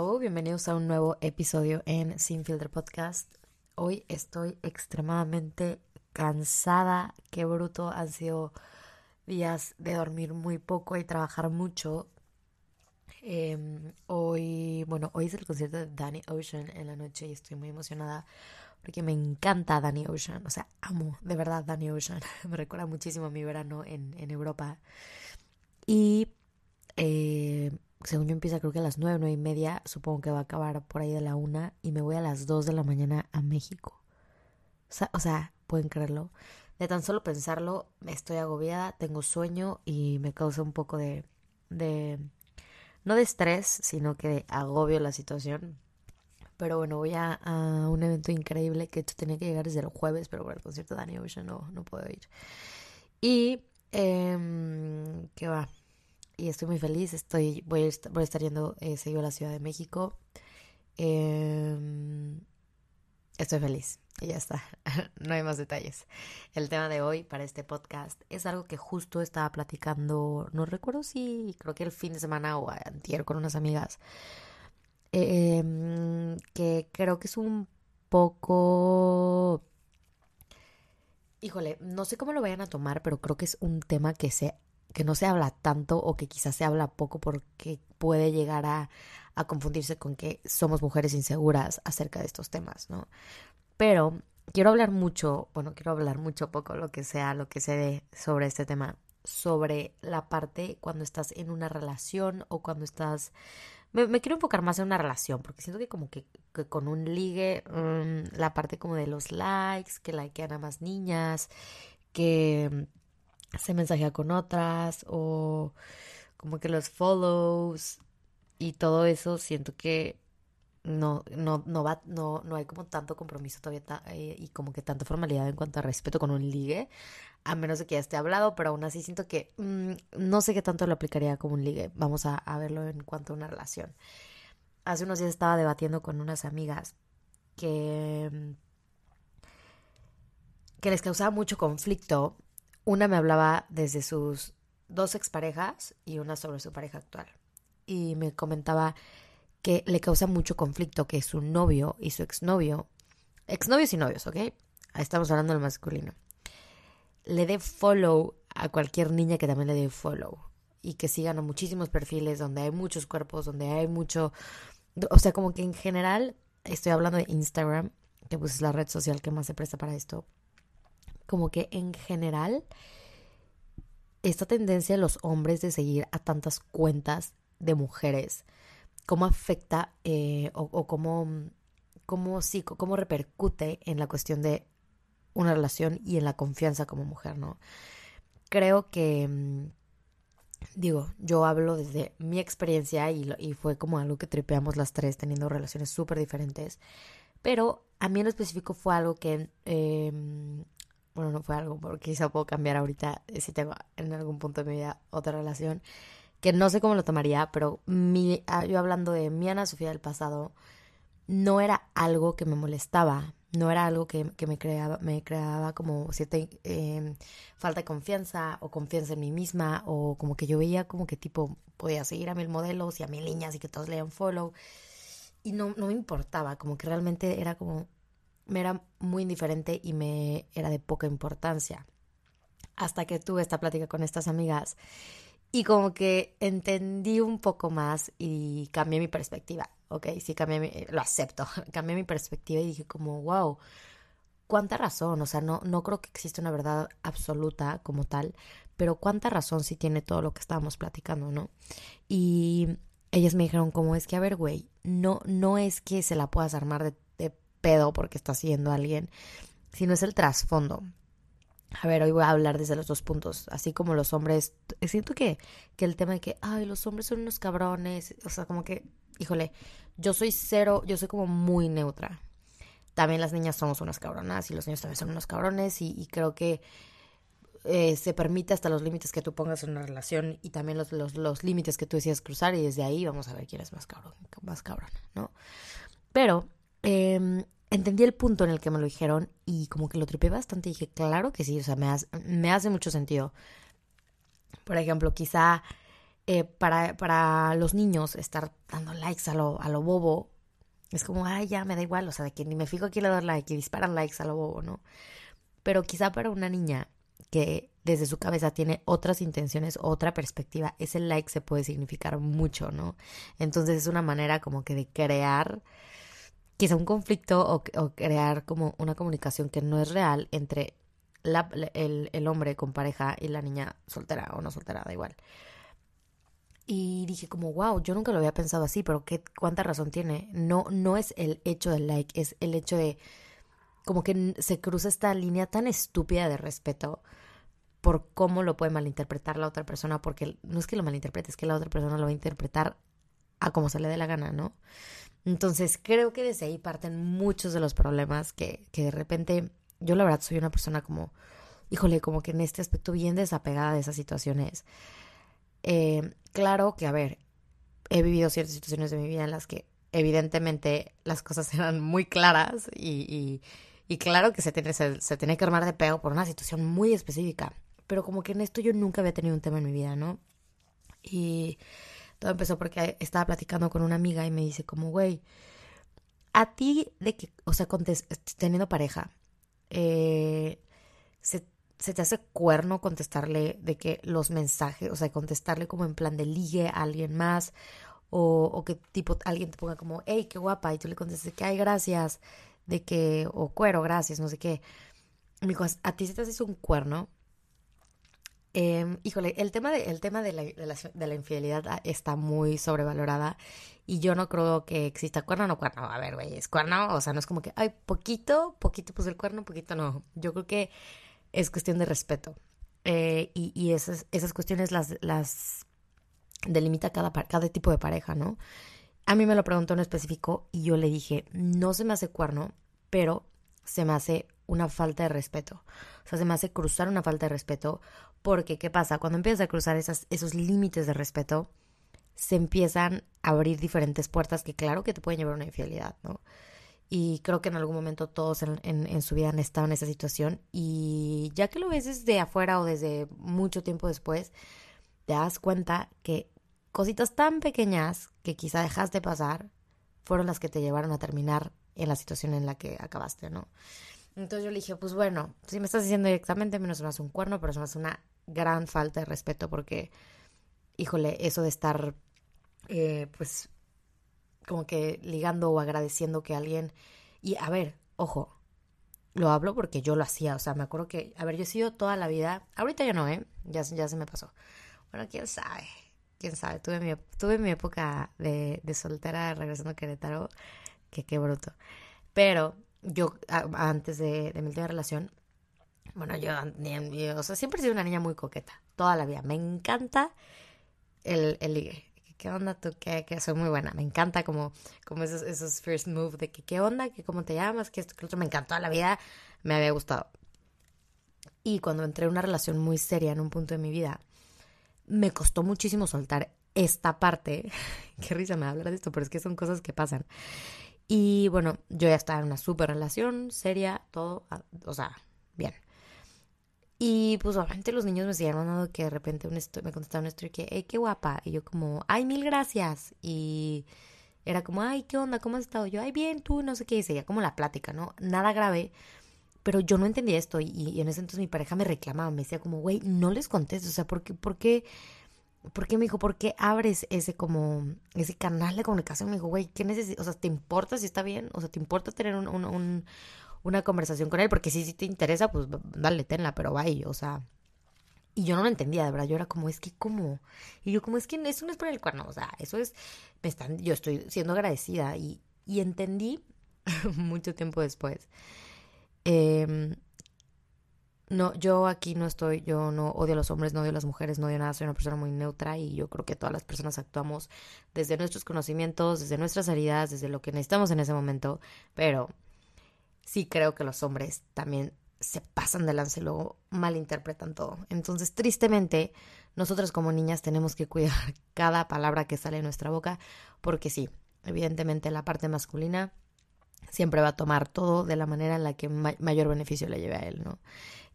Hello, bienvenidos a un nuevo episodio en Sin Filter Podcast. Hoy estoy extremadamente cansada, qué bruto, han sido días de dormir muy poco y trabajar mucho. Em, hoy, bueno, hoy es el concierto de Danny Ocean en la noche y estoy muy emocionada porque me encanta Danny Ocean, o sea, amo de verdad Danny Ocean, me recuerda muchísimo a mi verano en, en Europa. Y eh, según yo empieza creo que a las nueve, nueve y media, supongo que va a acabar por ahí de la una y me voy a las dos de la mañana a México. O sea, pueden creerlo. De tan solo pensarlo, estoy agobiada, tengo sueño y me causa un poco de, de no de estrés, sino que de agobio la situación. Pero bueno, voy a, a, un evento increíble que tenía que llegar desde el jueves, pero por el concierto de Danny Ocean no, no puedo ir. Y, eh, ¿qué va? Y estoy muy feliz. Estoy, voy, a estar, voy a estar yendo eh, seguido a la Ciudad de México. Eh, estoy feliz y ya está. no hay más detalles. El tema de hoy para este podcast es algo que justo estaba platicando, no recuerdo si creo que el fin de semana o antier con unas amigas. Eh, que creo que es un poco híjole, no sé cómo lo vayan a tomar, pero creo que es un tema que se que no se habla tanto o que quizás se habla poco porque puede llegar a, a confundirse con que somos mujeres inseguras acerca de estos temas, ¿no? Pero quiero hablar mucho, bueno, quiero hablar mucho poco, lo que sea, lo que se dé sobre este tema, sobre la parte cuando estás en una relación o cuando estás... Me, quiero enfocar más en una relación, porque siento que como que, con un ligue, um, la parte como de los likes, que likean a más niñas, que se mensajea con otras o como que los follows y todo eso siento que no no no va no no hay como tanto compromiso todavía eh, y como que tanta formalidad en cuanto a respeto con un ligue a menos de que ya esté hablado pero aún así siento que mmm, no sé qué tanto lo aplicaría como un ligue. Vamos a, a verlo en cuanto a una relación. Hace unos días estaba debatiendo con unas amigas que que les causaba mucho conflicto una me hablaba desde sus dos exparejas y una sobre su pareja actual. Y me comentaba que le causa mucho conflicto que su novio y su exnovio, exnovios y novios, ¿ok? Estamos hablando del masculino, le dé follow a cualquier niña que también le dé follow y que sigan a muchísimos perfiles donde hay muchos cuerpos, donde hay mucho, o sea, como que en general, estoy hablando de Instagram, que pues es la red social que más se presta para esto, como que en general esta tendencia de los hombres de seguir a tantas cuentas de mujeres, cómo afecta eh, o, cómo, cómo, sí, cómo repercute en la cuestión de una relación y en la confianza como mujer, ¿no? Creo que, mm, digo, yo hablo desde mi experiencia y, fue como algo que tripeamos las tres teniendo relaciones súper diferentes, pero a mí en específico fue algo que eh, bueno, no fue algo, porque quizá puedo cambiar ahorita eh, si tengo en algún punto de mi vida otra relación, que no sé cómo lo tomaría, pero mi, ah, yo hablando de mi Ana Sofía del pasado, no era algo que me molestaba, no era algo que, que me, creaba, me creaba como cierta eh, falta de confianza o confianza en mí misma, o como que yo veía como que tipo podía seguir a mil modelos y a mil niñas y que todos leían follow, y no, no me importaba, como que realmente era como me era muy indiferente y me era de poca importancia. Hasta que tuve esta plática con estas amigas y como que entendí un poco más y cambié mi perspectiva, ¿ok? Sí, cambié mi, lo acepto, cambié mi perspectiva y dije como, wow, cuánta razón, o sea, no, no creo que exista una verdad absoluta como tal, pero cuánta razón sí tiene todo lo que estábamos platicando, ¿no? Y ellas me dijeron como es que, a ver, güey, no, no es que se la puedas armar de pedo porque está siguiendo a alguien, sino es el trasfondo. A ver, hoy voy a hablar desde los dos puntos. Así como los hombres, siento que, que el tema de que, ay, los hombres son unos cabrones, o sea, como que, híjole, yo soy cero, yo soy como muy neutra. También las niñas somos unas cabronas y los niños también son unos cabrones y, creo que eh, se permite hasta los límites que tú pongas en una relación y también los, los, los límites que tú decidas cruzar y desde ahí vamos a ver quién es más cabrón, más cabrona, ¿no? Pero eh, entendí el punto en el que me lo dijeron y como que lo tripé bastante dije, claro que sí, o sea, me hace, mucho sentido. Por ejemplo, quizá eh, para, para los niños estar dando likes a lo, a lo bobo es como, ay, ya me da igual, o sea, de que ni me fijo aquí le doy like y disparan likes a lo bobo, ¿no? Pero quizá para una niña que desde su cabeza tiene otras intenciones, otra perspectiva, ese like se puede significar mucho, ¿no? Entonces es una manera como que de crear quizá un conflicto o, crear como una comunicación que no es real entre el, el hombre con pareja y la niña soltera o no soltera, da igual. Y dije como, wow, yo nunca lo había pensado así, pero qué, cuánta razón tiene. No, no es el hecho del like, es el hecho de como que se cruza esta línea tan estúpida de respeto por cómo lo puede malinterpretar la otra persona, porque no es que lo malinterprete, es que la otra persona lo va a interpretar a como se le dé la gana, ¿no? Entonces creo que desde ahí parten muchos de los problemas que, que de repente yo la verdad soy una persona como, híjole, como que en este aspecto bien desapegada de esas situaciones. Eh, claro que, a ver, he vivido ciertas situaciones de mi vida en las que evidentemente las cosas eran muy claras y, y, claro que se tiene, se, se que armar de pego por una situación muy específica. Pero como que en esto yo nunca había tenido un tema en mi vida, ¿no? Y todo empezó porque estaba platicando con una amiga y me dice como, güey, a ti de que, o sea, teniendo pareja, eh, se se te hace cuerno contestarle de que los mensajes, o sea, contestarle como en plan de ligue a alguien más, o, o que tipo alguien te ponga como, hey, qué guapa, y tú le contestes que, ay, gracias, de que, o cuero, gracias, no sé qué. Me dijo, a ti se te hace un cuerno. Eh, híjole, el tema, de, el tema de, la, de, la, infidelidad ah, está muy sobrevalorada y yo no creo que exista cuerno o no cuerno. A ver, güey, es cuerno, o sea, no es como que, ay, poquito, poquito pues el cuerno, poquito no. Yo creo que es cuestión de respeto. Eh, y, y esas, esas cuestiones las, las delimita cada, cada tipo de pareja, ¿no? A mí me lo preguntó en específico y yo le dije, no se me hace cuerno, pero se me hace una falta de respeto. O sea, se me hace cruzar una falta de respeto porque, ¿qué pasa? Cuando empiezas a cruzar esas, esos límites de respeto, se empiezan a abrir diferentes puertas que claro que te pueden llevar a una infidelidad, ¿no? Y creo que en algún momento todos en, en, su vida han estado en esa situación. Y ya que lo ves desde afuera o desde mucho tiempo después, te das cuenta que cositas tan pequeñas que quizá dejaste pasar fueron las que te llevaron a terminar en la situación en la que acabaste, ¿no? Entonces yo le dije, pues bueno, si me estás diciendo directamente, menos me hace un cuerno, pero me hace una gran falta de respeto porque, híjole, eso de estar, eh, pues, como que ligando o agradeciendo que alguien... Y a ver, ojo, lo hablo porque yo lo hacía, o sea, me acuerdo que, a ver, yo he sido toda la vida, ahorita ya no, ¿eh? Ya, ya se me pasó. Bueno, quién sabe, quién sabe, tuve mi, tuve mi época de, de soltera regresando a Querétaro, que qué bruto. Pero yo, antes de, mi última relación, bueno, yo, o sea, siempre he sido una niña muy coqueta, toda la vida. Me encanta el, el ligue. ¿qué onda tú? Que, que soy muy buena. Me encanta como, como esos, esos first move de que, ¿qué onda? que ¿Cómo te llamas? Que esto, que otro. Me encantó la vida. Me había gustado. Y cuando entré en una relación muy seria en un punto de mi vida, me costó muchísimo soltar esta parte. Qué risa me hablar de esto, pero es que son cosas que pasan. Y bueno, yo ya estaba en una super relación, seria, todo, o sea, bien. Y pues obviamente los niños me siguen mandando que de repente me contestaron esto y que, hey, qué guapa. Y yo como, ay, mil gracias. Y era como, ay, ¿qué onda? ¿Cómo has estado? Yo, ay, bien, tú, no sé qué. Y seguía como la plática, ¿no? Nada grave. Pero yo no entendía esto. Y, en ese entonces mi pareja me reclamaba, me decía como, güey, no les contestes. O sea, ¿por qué, por qué, por qué me dijo, por qué abres ese como, ese canal de comunicación? Me dijo, güey, ¿qué necesitas? O sea, ¿te importa si está bien? O sea, ¿te importa tener un, un una conversación con él, porque si, si te interesa, pues dale, tenla, pero vaya, o sea. Y yo no lo entendía, de verdad, yo era como, es que, ¿cómo? Y yo como, es que eso no es por el cuerno, o sea, eso es, me están, yo estoy siendo agradecida y, y entendí mucho tiempo después. Eh, no, yo aquí no estoy, yo no odio a los hombres, no odio a las mujeres, no odio nada, soy una persona muy neutra y yo creo que todas las personas actuamos desde nuestros conocimientos, desde nuestras heridas, desde lo que necesitamos en ese momento, pero sí creo que los hombres también se pasan de lance y luego malinterpretan todo. Entonces, tristemente, nosotros como niñas tenemos que cuidar cada palabra que sale de nuestra boca, porque sí, evidentemente la parte masculina siempre va a tomar todo de la manera en la que mayor beneficio le lleve a él, ¿no?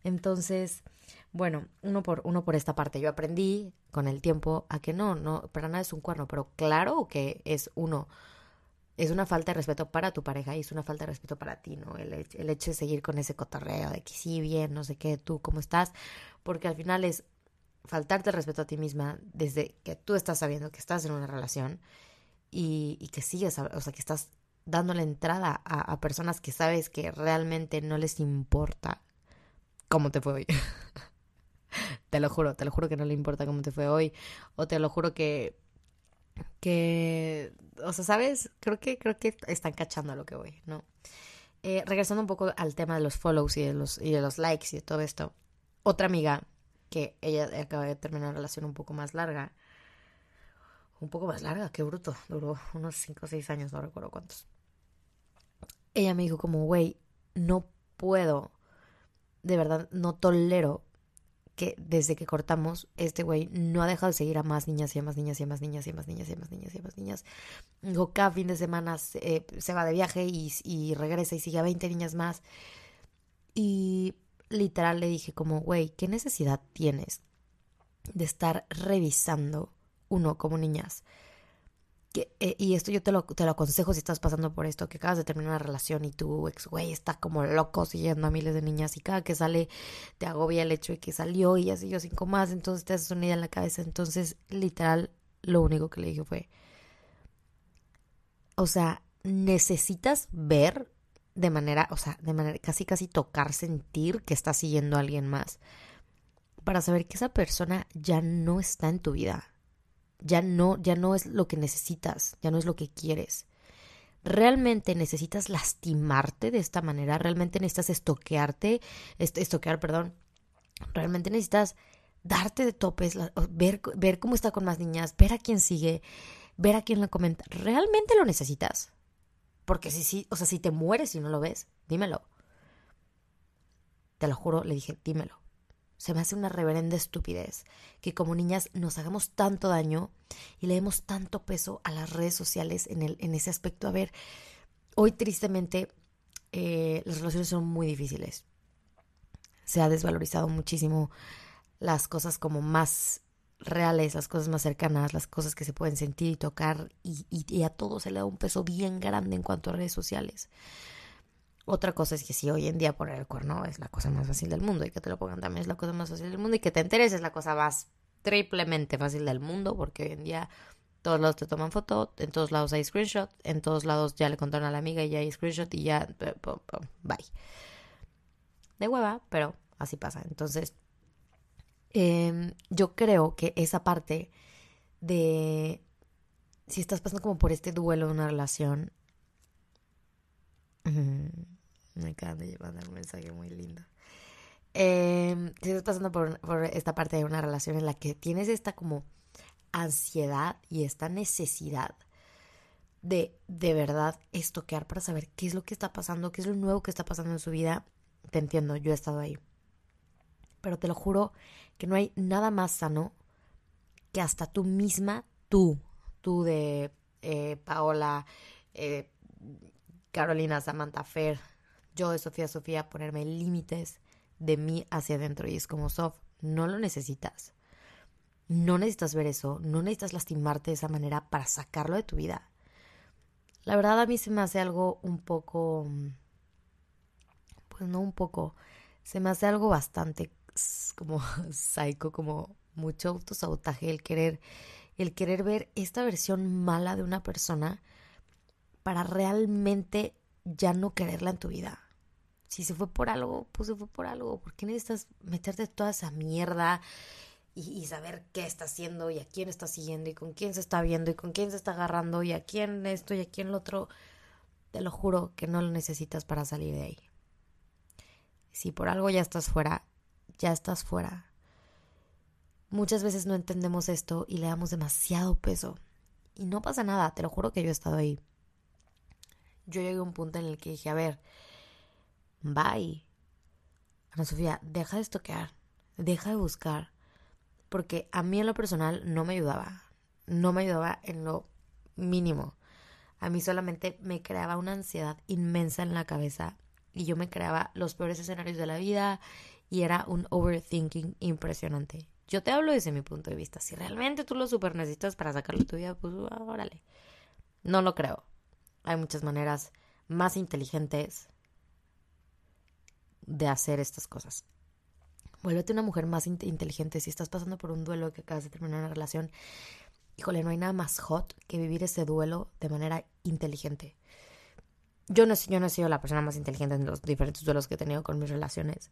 Entonces, Bueno, uno por, uno por esta parte. Yo aprendí con el tiempo a que no, no, para nada es un cuerno, pero claro que es uno. Es una falta de respeto para tu pareja y es una falta de respeto para ti, ¿no? El, el hecho de seguir con ese cotorreo de que sí, bien, no sé qué, tú, ¿cómo estás? Porque al final es faltarte el respeto a ti misma desde que tú estás sabiendo que estás en una relación y, que sigues, o sea, que estás dando la entrada a personas que sabes que realmente no les importa cómo te fue hoy. te lo juro, te lo juro que no le importa cómo te fue hoy. O te lo juro que. que. O sea, ¿sabes? Creo que, creo que están cachando a lo que voy, ¿no? Eh, regresando un poco al tema de los follows y de los, y de los likes y de todo esto. Otra amiga que ella acaba de terminar una relación un poco más larga. Un poco más larga, qué bruto. Duró unos 5 o 6 años, no recuerdo cuántos. Ella me dijo como, güey, no puedo, de verdad, no tolero que desde que cortamos, este güey no ha dejado de seguir a más niñas y a más niñas y a más niñas y a más niñas y a más niñas y a más niñas. Digo, cada fin de semana se, se va de viaje y, y, regresa y sigue a 20 niñas más. Y literal le dije como, güey, ¿qué necesidad tienes de estar revisando uno como niñas? Eh, y esto yo te lo, te lo aconsejo si estás pasando por esto, que acabas de terminar una relación y tu ex güey está como loco siguiendo a miles de niñas y cada que sale te agobia el hecho de que salió y ya siguió cinco más, entonces te haces una idea en la cabeza. Entonces, literal, lo único que le dije fue, o sea, necesitas ver de manera, o sea, de manera casi casi tocar, sentir que está siguiendo a alguien más para saber que esa persona ya no está en tu vida ya no, ya no es lo que necesitas, ya no es lo que quieres. ¿Realmente necesitas lastimarte de esta manera? ¿Realmente necesitas estoquearte? estoquear, perdón. ¿Realmente necesitas darte de topes, ver, ver cómo está con más niñas, ver a quién sigue, ver a quién la comenta? ¿Realmente lo necesitas? Porque si sí, o sea, si te mueres y no lo ves, dímelo. Te lo juro, le dije, dímelo. Se me hace una reverenda estupidez que como niñas nos hagamos tanto daño y le demos tanto peso a las redes sociales en, el, en ese aspecto. A ver, hoy tristemente eh, las relaciones son muy difíciles. Se ha desvalorizado muchísimo las cosas como más reales, las cosas más cercanas, las cosas que se pueden sentir y tocar y, y a todo se le da un peso bien grande en cuanto a redes sociales. Otra cosa es que si hoy en día poner el cuerno es la cosa más fácil del mundo y que te lo pongan también es la cosa más fácil del mundo y que te enteres es la cosa más triplemente fácil del mundo porque hoy en día todos lados te toman foto, en todos lados hay screenshot, en todos lados ya le contaron a la amiga y ya hay screenshot y ya bye. De hueva, pero así pasa. Entonces, em, yo creo que esa parte de si estás pasando como por este duelo de una relación, me acaban de mandar un mensaje muy lindo. Eh, si estás pasando por, esta parte de una relación en la que tienes esta como ansiedad y esta necesidad de de verdad estoquear para saber qué es lo que está pasando, qué es lo nuevo que está pasando en su vida, te entiendo, yo he estado ahí. Pero te lo juro que no hay nada más sano que hasta tú misma, tú, tú de eh, Paola, eh, Carolina, Samantha, Fer, yo de Sofía, Sofía, ponerme límites de mí hacia adentro. Y es como, Sof, no lo necesitas. No necesitas ver eso, no necesitas lastimarte de esa manera para sacarlo de tu vida. La verdad a mí se me hace algo un poco, pues no un poco, se me hace algo bastante como psycho, como mucho autosabotaje, el querer, el querer ver esta versión mala de una persona para realmente ya no quererla en tu vida. Si se fue por algo, pues se fue por algo. ¿Por qué necesitas meterte toda esa mierda y, saber qué está haciendo y a quién está siguiendo y con quién se está viendo y con quién se está agarrando y a quién esto y a quién lo otro? Te lo juro que no lo necesitas para salir de ahí. Si por algo ya estás fuera, ya estás fuera. Muchas veces no entendemos esto y le damos demasiado peso. Y no pasa nada, te lo juro que yo he estado ahí yo llegué a un punto en el que dije, a ver, bye. Ana Sofía, deja de estoquear, deja de buscar, porque a mí en lo personal no me ayudaba, no me ayudaba en lo mínimo. A mí solamente me creaba una ansiedad inmensa en la cabeza y yo me creaba los peores escenarios de la vida y era un overthinking impresionante. Yo te hablo desde mi punto de vista. Si realmente tú lo super necesitas para sacarlo de tu vida, pues órale. No lo creo. Hay muchas maneras más inteligentes de hacer estas cosas. Vuélvete una mujer más inteligente si estás pasando por un duelo que acabas de terminar una relación. Híjole, no hay nada más hot que vivir ese duelo de manera inteligente. Yo no, yo no he sido la persona más inteligente en los diferentes duelos que he tenido con mis relaciones,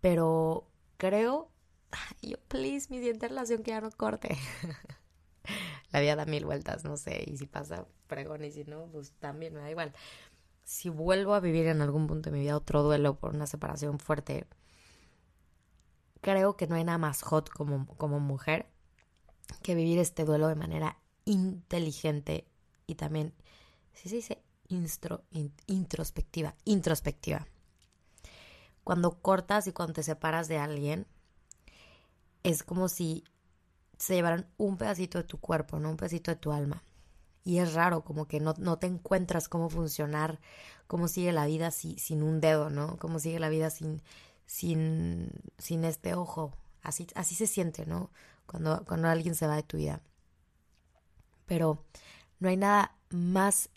pero creo, yo, please, mi siguiente relación que ya no corte. la vida da mil vueltas, no sé, y si pasa, pregón, y si no, pues también me da igual si vuelvo a vivir en algún punto de mi vida otro duelo por una separación fuerte, creo que no hay nada más hot como, mujer que vivir este duelo de manera inteligente y también, si se dice introspectiva, introspectiva. Cuando cortas y cuando te separas de alguien, es como si se llevaran un pedacito de tu cuerpo, no un pedacito de tu alma y es raro, como que no, no te encuentras cómo funcionar, cómo sigue la vida sin un dedo, ¿no? Cómo sigue la vida sin, sin, sin este ojo. Así, así se siente, ¿no? Cuando, cuando alguien se va de tu vida. Pero no hay nada más,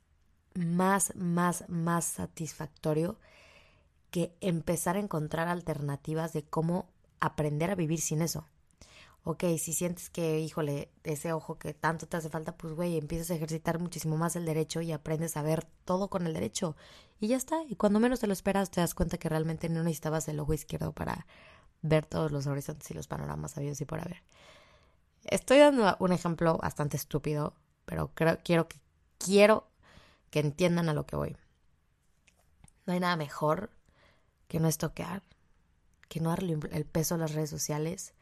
más, más, más satisfactorio que empezar a encontrar alternativas de cómo aprender a vivir sin eso ok, si sientes que, híjole, ese ojo que tanto te hace falta, pues güey, empiezas a ejercitar muchísimo más el derecho y aprendes a ver todo con el derecho. Y ya está. Y cuando menos te lo esperas, te das cuenta que realmente no necesitabas el ojo izquierdo para ver todos los horizontes y los panoramas sabios y por haber. Estoy dando un ejemplo bastante estúpido, pero creo, quiero que quiero que entiendan a lo que voy. No hay nada mejor que no estoquear, que no darle el peso a las redes sociales,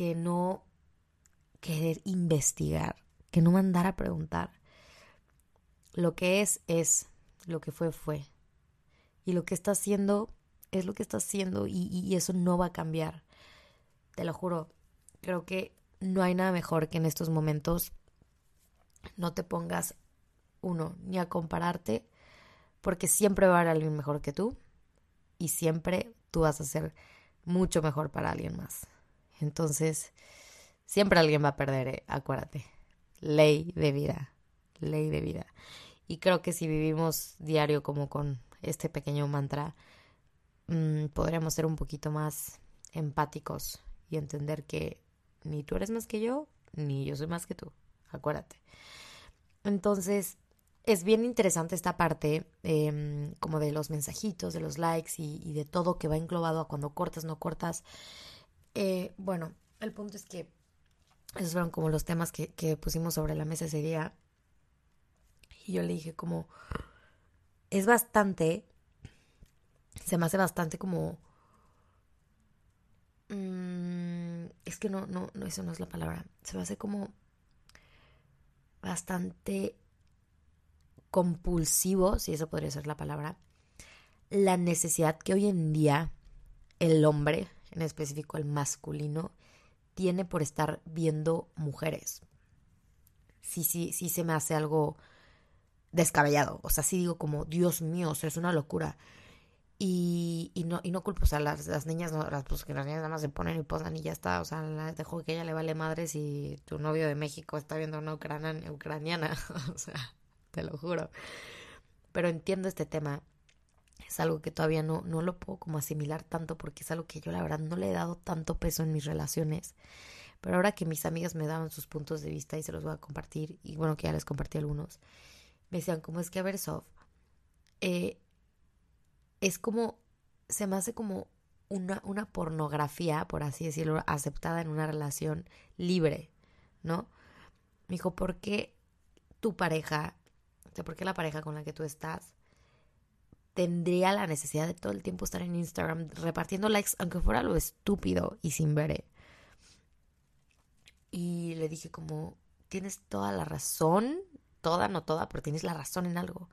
que no querer investigar, que no mandar a preguntar. Lo que es, es, lo que fue, fue. Y lo que está haciendo, es lo que está haciendo y, y eso no va a cambiar. Te lo juro, creo que no hay nada mejor que en estos momentos no te pongas, uno, ni a compararte, porque siempre va a haber alguien mejor que tú y siempre tú vas a ser mucho mejor para alguien más. Entonces, siempre alguien va a perder, ¿eh? acuérdate. Ley de vida, ley de vida. Y creo que si vivimos diario como con este pequeño mantra, mm, podríamos ser un poquito más empáticos y entender que ni tú eres más que yo, ni yo soy más que tú. Acuérdate. Entonces, es bien interesante esta parte em, como de los mensajitos, de los likes y, y, de todo que va englobado a cuando cortas, no cortas. Eh, bueno, el punto es que esos fueron como los temas que, que pusimos sobre la mesa ese día. Y yo le dije como, es bastante, se me hace bastante como... Mm, es que no, no, no, eso no es la palabra. Se me hace como bastante compulsivo, si eso podría ser la palabra, la necesidad que hoy en día el hombre, en específico el masculino, tiene por estar viendo mujeres. Sí, sí, sí se me hace algo descabellado. O sea, sí digo como, Dios mío, o sea, es una locura. Y, y, no, y no culpo, o sea, las, las niñas, no, las, pues que las niñas nada más se ponen y posan y ya está. O sea, la, dejo que ella le vale madre si tu novio de México está viendo una ucraniana, ucraniana. o sea, te lo juro. Pero entiendo este tema es algo que todavía no, no lo puedo como asimilar tanto porque es algo que yo la verdad no le he dado tanto peso en mis relaciones. Pero ahora que mis amigas me daban sus puntos de vista y se los voy a compartir, y bueno, que ya les compartí algunos, me decían, como es que a ver, eh, es como, se me hace como una, una pornografía, por así decirlo, aceptada en una relación libre, ¿no? Me dijo, ¿por qué tu pareja, o sea, por qué la pareja con la que tú estás tendría la necesidad de todo el tiempo estar en Instagram repartiendo likes, aunque fuera lo estúpido y sin ver. Y le dije como, tienes toda la razón, toda, no toda, pero tienes la razón en algo.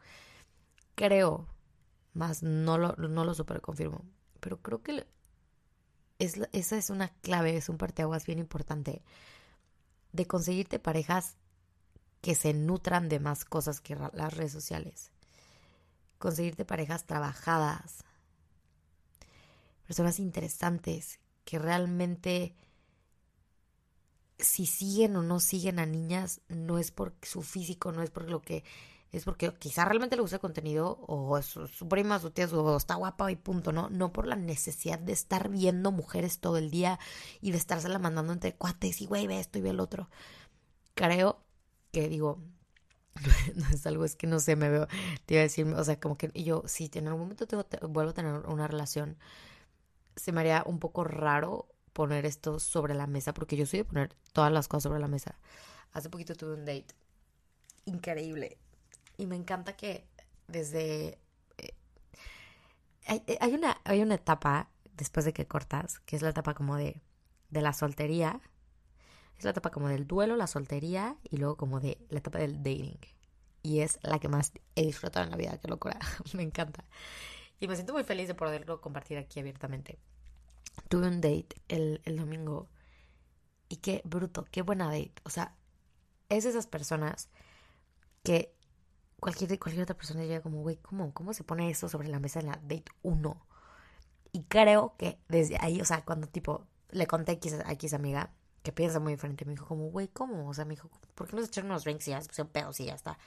Creo, más no lo, no lo super confirmo, pero creo que es, esa es una clave, es un parteaguas bien importante de conseguirte parejas que se nutran de más cosas que las redes sociales conseguirte parejas trabajadas. personas interesantes que realmente si siguen o no siguen a niñas no es por su físico, no es por lo que es porque quizá realmente le gusta el contenido o su, prima, su tía, su, está guapa y punto, ¿no? No por la necesidad de estar viendo mujeres todo el día y de estársela mandando entre cuates y güey, ve esto y ve el otro. Creo que digo, no es algo, es que no sé, me veo, te iba a decir, o sea, como que yo, si en algún momento tengo, vuelvo a tener una relación, se me haría un poco raro poner esto sobre la mesa, porque yo soy de poner todas las cosas sobre la mesa. Hace poquito tuve un date increíble y me encanta que desde... Eh, eh, hay, una, hay una etapa después de que cortas, que es la etapa como de, de la soltería. Es la etapa como del duelo, la soltería y luego como de la etapa del dating. Y es la que más he disfrutado en la vida, qué locura. me encanta. Y me siento muy feliz de poderlo compartir aquí abiertamente. Tuve un date el, el domingo y qué bruto, qué buena date. O sea, es esas personas que cualquier, cualquier otra persona diría como, güey, ¿cómo, ¿cómo se pone eso sobre la mesa en la date 1? Y creo que desde ahí, o sea, cuando tipo le conté a X, a X amiga, que piensa muy diferente, me dijo como, güey, ¿cómo? O sea, me dijo, ¿por qué no se echaron unos drinks y ya se pusieron pedos y ya está?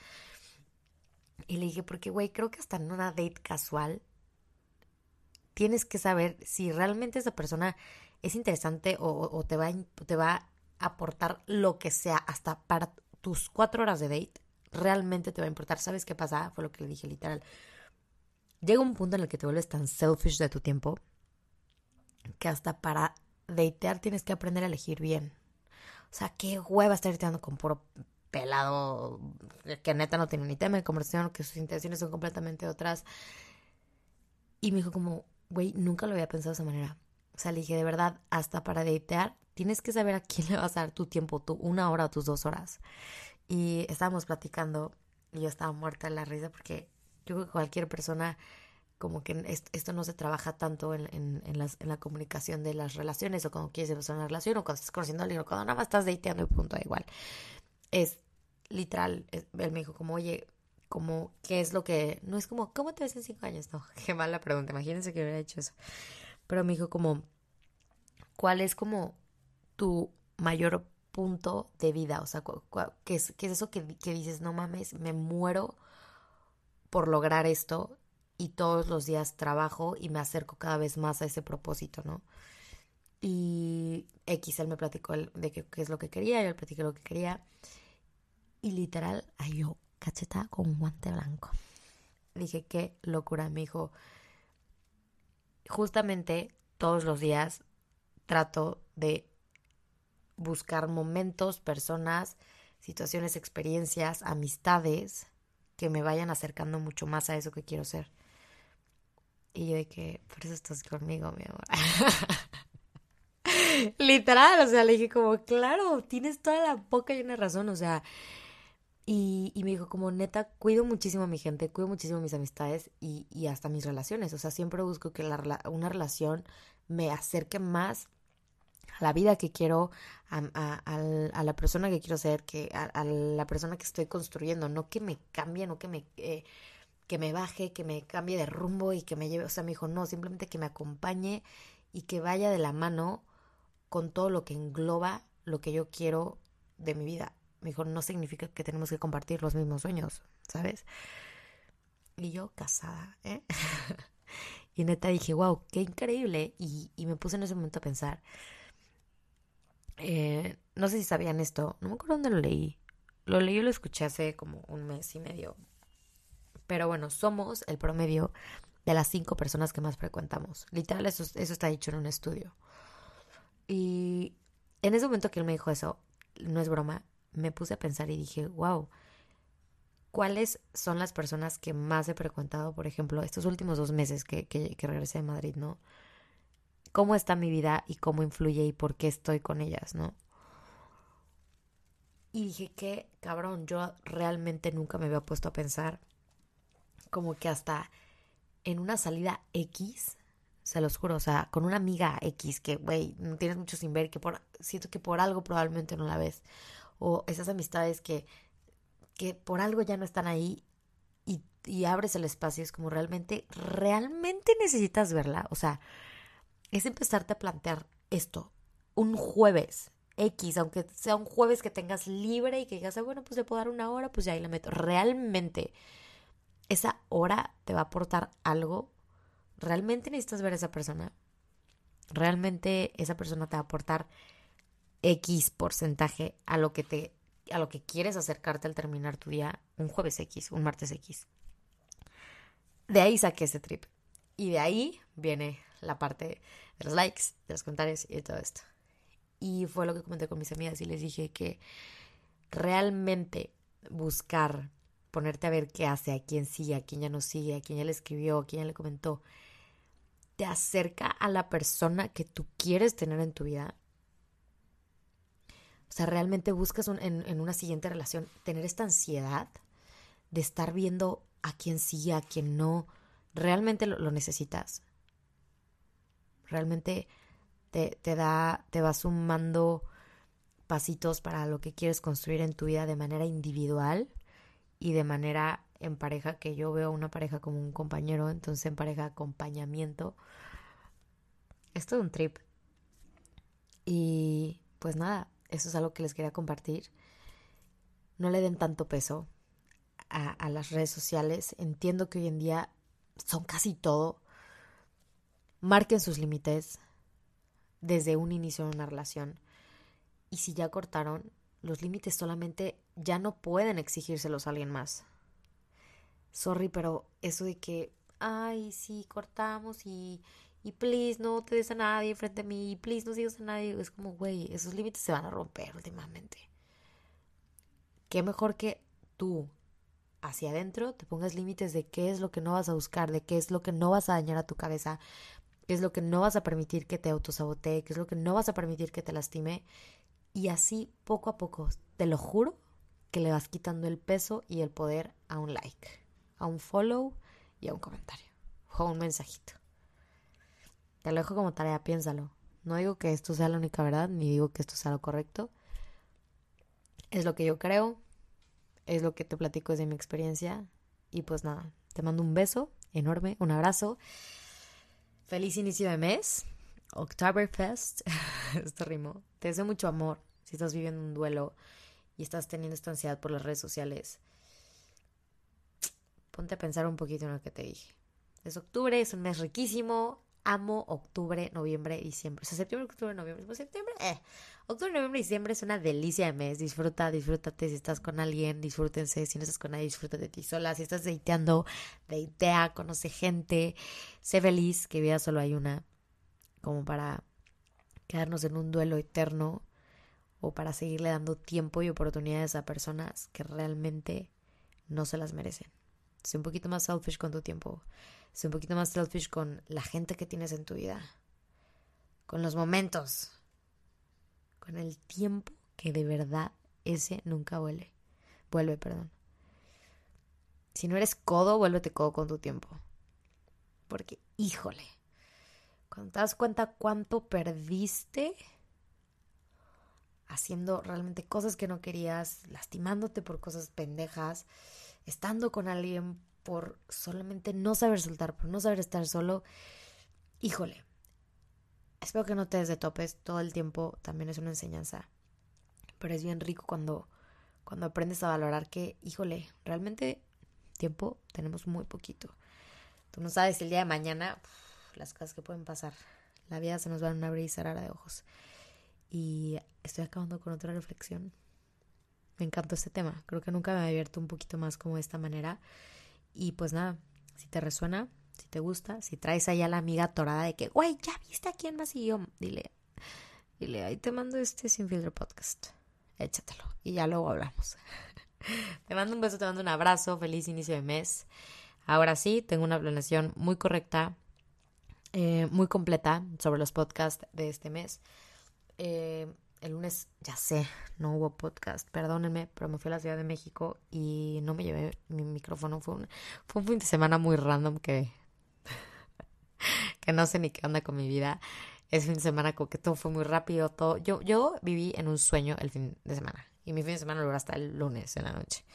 Y le dije, porque, güey, creo que hasta en una date casual tienes que saber si realmente esa persona es interesante o, te, va, te va a aportar lo que sea hasta para tus cuatro horas de date realmente te va a importar. ¿Sabes qué pasa? Fue lo que le dije literal. Llega un punto en el que te vuelves tan selfish de tu tiempo que hasta para datear tienes que aprender a elegir bien. O sea, qué hueva estar dateando con puro pelado que neta no tiene ni tema de conversación, que sus intenciones son completamente otras. Y me dijo como, güey, nunca lo había pensado de esa manera. O sea, le dije, de verdad, hasta para datear tienes que saber a quién le vas a dar tu tiempo, tu una hora o tus dos horas. Y estábamos platicando y yo estaba muerta de la risa porque yo creo que cualquier persona, como que esto no se trabaja tanto en, la comunicación de las relaciones o cuando quieres empezar una relación o cuando estás conociendo a alguien o cuando nada más estás dateando y punto, da igual. Es literal, él me dijo como, oye, como, ¿qué es lo que...? No es como, ¿cómo te ves en cinco años? No, qué mala pregunta, imagínense que hubiera hecho eso. Pero me dijo como, ¿cuál es como tu mayor punto de vida? O sea, ¿qué es, qué es eso que, que dices, no mames, me muero por lograr esto y todos los días trabajo y me acerco cada vez más a ese propósito, ¿no? Y X, él me platicó de qué, es lo que quería, yo le platiqué lo que quería. Y literal, ay, yo, cacheta con guante blanco. Dije, qué locura, me dijo. Justamente todos los días trato de buscar momentos, personas, situaciones, experiencias, amistades que me vayan acercando mucho más a eso que quiero ser. Y yo de que, por eso estás conmigo, mi amor. Literal, o sea, le dije como, claro, tienes toda la boca y una razón, o sea, y, y, me dijo como, neta, cuido muchísimo a mi gente, cuido muchísimo a mis amistades y, y hasta mis relaciones, o sea, siempre busco que la, una relación me acerque más a la vida que quiero, a, a, la persona que quiero ser, que a, la persona que estoy construyendo, no que me cambie, no que me, eh, que me baje, que me cambie de rumbo y que me lleve, o sea, me dijo, no, simplemente que me acompañe y que vaya de la mano con todo lo que engloba lo que yo quiero de mi vida. Me dijo, no significa que tenemos que compartir los mismos sueños, ¿sabes? Y yo casada, ¿eh? y neta dije, wow, qué increíble. Y, y me puse en ese momento a pensar, eh, no sé si sabían esto, no me acuerdo dónde lo leí. Lo leí y lo escuché hace como un mes y medio. Pero bueno, somos el promedio de las cinco personas que más frecuentamos. Literal, eso, eso está dicho en un estudio. Y en ese momento que él me dijo eso, no es broma, me puse a pensar y dije, wow, ¿cuáles son las personas que más he frecuentado, por ejemplo, estos últimos dos meses que, que, que regresé de Madrid, ¿no? cómo está mi vida y cómo influye y por qué estoy con ellas, ¿no? Y dije que, cabrón, yo realmente nunca me había puesto a pensar como que hasta en una salida X, se los juro, o sea, con una amiga X que, güey, no tienes mucho sin ver, que por, siento que por algo probablemente no la ves, o esas amistades que, que por algo ya no están ahí y, y abres el espacio, es como realmente, realmente necesitas verla, o sea, es empezarte a plantear esto un jueves X, aunque sea un jueves que tengas libre y que digas, ah, bueno, pues le puedo dar una hora, pues ya ahí la meto. Realmente, esa hora te va a aportar algo. Realmente necesitas ver a esa persona. Realmente esa persona te va a aportar X porcentaje a lo que te a lo que quieres acercarte al terminar tu día un jueves X, un martes X. De ahí saqué ese trip. Y de ahí viene la parte de los likes, de los comentarios y de todo esto. Y fue lo que comenté con mis amigas y les dije que realmente buscar, ponerte a ver qué hace, a quién sigue, a quién ya no sigue, a quién ya le escribió, a quién ya le comentó, te acerca a la persona que tú quieres tener en tu vida. O sea, realmente buscas en, una siguiente relación tener esta ansiedad de estar viendo a quién sigue, a quién no. ¿Realmente lo necesitas? Realmente te, da, te va sumando pasitos para lo que quieres construir en tu vida de manera individual y de manera en pareja, que yo veo una pareja como un compañero, entonces en pareja acompañamiento. Es todo un trip. Y pues nada, eso es algo que les quería compartir. No le den tanto peso a, las redes sociales. Entiendo que hoy en día son casi todo. Marquen sus límites, desde un inicio de una relación. Y si ya cortaron, los límites solamente ya no pueden exigírselos a alguien más. Sorry, pero eso de que, ay, sí, cortamos y, y please no te des a nadie frente a mí, y please no sigas a nadie, es como, güey, esos límites se van a romper últimamente. Qué mejor que tú hacia adentro te pongas límites de qué es lo que no vas a buscar, de qué es lo que no vas a dañar a tu cabeza, qué es lo que no vas a permitir que te autosabotee, qué es lo que no vas a permitir que te lastime. Y así, poco a poco, te lo juro, que le vas quitando el peso y el poder a un like, a un follow y a un comentario o a un mensajito. Te lo dejo como tarea, piénsalo. No digo que esto sea la única verdad, ni digo que esto sea lo correcto. Es lo que yo creo, es lo que te platico desde mi experiencia. Y pues nada, te mando un beso enorme, un abrazo. Feliz inicio de mes. Oktoberfest. Esto rimó. Te deseo mucho amor si estás viviendo un duelo y estás teniendo esta ansiedad por las redes sociales. Ponte a pensar un poquito en lo que te dije. Es octubre, es un mes riquísimo amo octubre, noviembre, diciembre. O sea, septiembre, octubre, noviembre. Pues septiembre, eh. Octubre, noviembre, diciembre es una delicia de mes. Disfruta, disfrútate si estás con alguien, disfrútense. Si no estás con nadie, disfrútate de ti sola. Si estás deiteando, deitea, conoce gente. Sé feliz, que vida solo hay una. Como para quedarnos en un duelo eterno o para seguirle dando tiempo y oportunidades a personas que realmente no se las merecen. Sé un poquito más selfish con tu tiempo. Sé un poquito más selfish con la gente que tienes en tu vida. Con los momentos. Con el tiempo que de verdad ese nunca vuelve. Vuelve, perdón. Si no eres codo, vuélvete codo con tu tiempo. Porque, híjole, cuando te das cuenta cuánto perdiste haciendo realmente cosas que no querías, lastimándote por cosas pendejas, estando con alguien por solamente no saber soltar, por no saber estar solo, híjole, espero que no te des de topes todo el tiempo, también es una enseñanza, pero es bien rico cuando, cuando aprendes a valorar que, híjole, realmente tiempo tenemos muy poquito. Tú no sabes el día de mañana las cosas que pueden pasar. La vida se nos va a una brisa rara de ojos. Y estoy acabando con otra reflexión me encantó este tema. Creo que nunca me había abierto un poquito más como de esta manera. Y pues nada, si te resuena, si te gusta, si traes allá la amiga torada de que, güey, ya viste a quién más yo, dile, dile, ahí te mando este Sin Filtro Podcast. Échatelo y ya luego hablamos. te mando un beso, te mando un abrazo, feliz inicio de mes. Ahora sí, tengo una planeación muy correcta, eh, muy completa sobre los podcasts de este mes. Eh, el lunes, ya sé, no hubo podcast, perdónenme, pero me fui a la Ciudad de México y no me llevé mi micrófono. Fue un, fue un fin de semana muy random que, que no sé ni qué onda con mi vida. Es fin de semana como que todo fue muy rápido, todo. Yo, yo viví en un sueño el fin de semana y mi fin de semana lo hasta el lunes en la noche.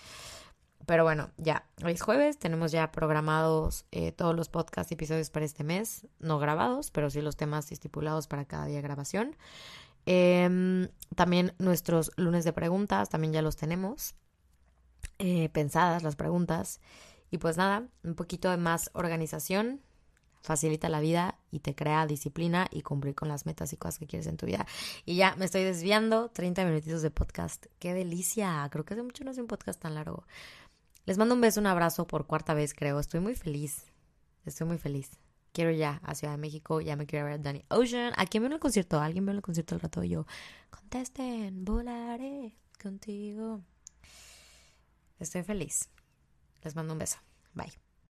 Pero bueno, ya, hoy es jueves, tenemos ya programados eh, todos los podcast episodios para este mes, no grabados, pero sí los temas estipulados para cada día grabación. Em, también nuestros lunes de preguntas, también ya los tenemos eh, pensadas las preguntas. Y pues nada, un poquito de más organización facilita la vida y te crea disciplina y cumplir con las metas y cosas que quieres en tu vida. Y ya me estoy desviando, 30 minutitos de podcast. ¡Qué delicia! Creo que hace mucho no hace un podcast tan largo. Les mando un beso, un abrazo por cuarta vez, creo. Estoy muy feliz. Estoy muy feliz. Quiero ya a Ciudad de México, ya me quiero ver a Danny Ocean. ¿A quién veo el concierto? ¿Alguien veo el concierto al rato? Yo, contesten, volaré contigo. Estoy feliz. Les mando un beso. Bye.